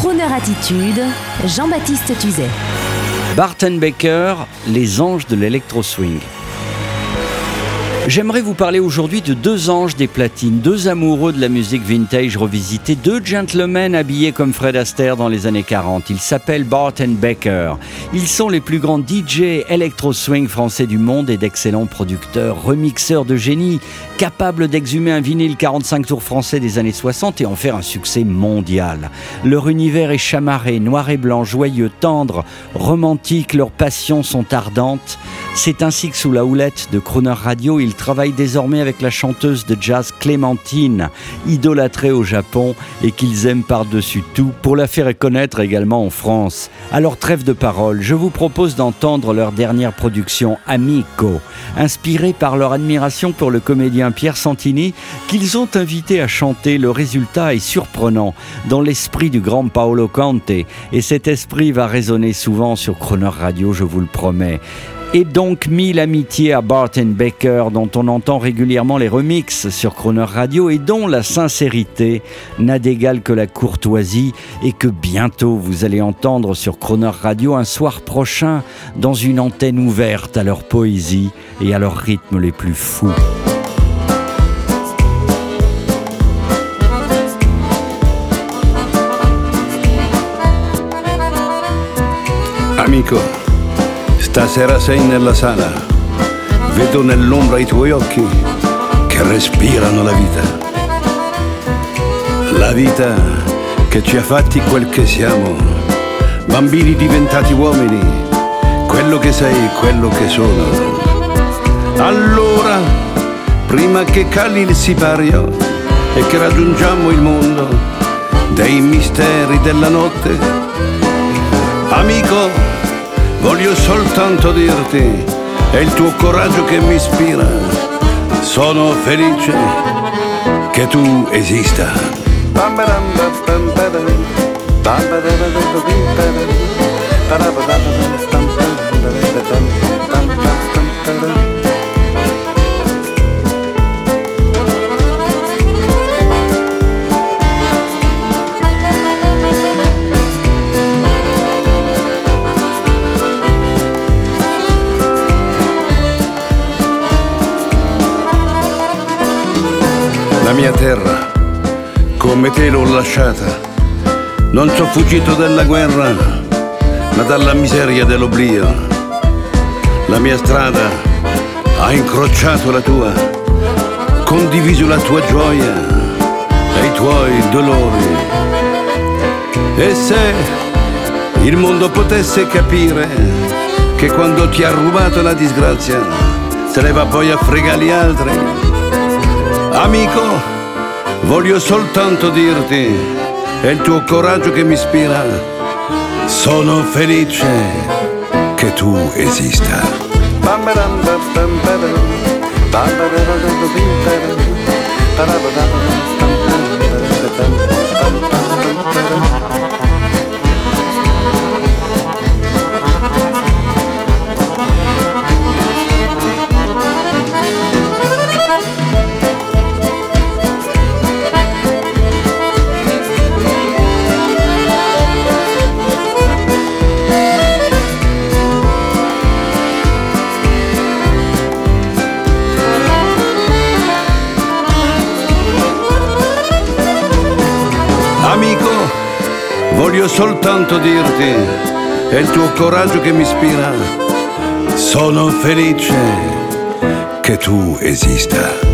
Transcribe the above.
Crooner Attitude, Jean-Baptiste Tuzet. Barton Baker, les anges de l'électro-swing. J'aimerais vous parler aujourd'hui de deux anges des platines, deux amoureux de la musique vintage revisitée, deux gentlemen habillés comme Fred Astaire dans les années 40. Ils s'appellent Barton Baker. Ils sont les plus grands DJ électro-swing français du monde et d'excellents producteurs, remixeurs de génie, capables d'exhumer un vinyle 45 tours français des années 60 et en faire un succès mondial. Leur univers est chamarré, noir et blanc, joyeux, tendre, romantique, leurs passions sont ardentes. C'est ainsi que sous la houlette de Crooner Radio, ils travaillent désormais avec la chanteuse de jazz Clémentine, idolâtrée au Japon et qu'ils aiment par-dessus tout pour la faire connaître également en France. Alors trêve de parole, je vous propose d'entendre leur dernière production Amico, inspirée par leur admiration pour le comédien Pierre Santini qu'ils ont invité à chanter. Le résultat est surprenant dans l'esprit du grand Paolo Conte et cet esprit va résonner souvent sur Croner Radio, je vous le promets. Et donc mille amitiés à Barton Baker, dont on entend régulièrement les remixes sur Croner Radio et dont la sincérité n'a d'égal que la courtoisie et que bientôt vous allez entendre sur Croner Radio un soir prochain dans une antenne ouverte à leur poésie et à leurs rythmes les plus fous. Amico, stasera sei nella sala, vedo nell'ombra i tuoi occhi che respirano la vita. La vita che ci ha fatti quel che siamo, bambini diventati uomini, quello che sei, quello che sono. Allora, prima che cali il sipario e che raggiungiamo il mondo dei misteri della notte, amico, voglio soltanto dirti, è il tuo coraggio che mi ispira. Sono felice che tu esista. La mia terra, come te l'ho lasciata, non so fuggito dalla guerra, ma dalla miseria dell'oblio. La mia strada ha incrociato la tua, condiviso la tua gioia e i tuoi dolori. E se il mondo potesse capire che quando ti ha rubato la disgrazia, se ne va poi a fregare gli altri. Amico, voglio soltanto dirti, è il tuo coraggio che mi ispira. Sono felice che tu esista. Amico, voglio soltanto dirti, è il tuo coraggio che mi ispira. Sono felice che tu esista.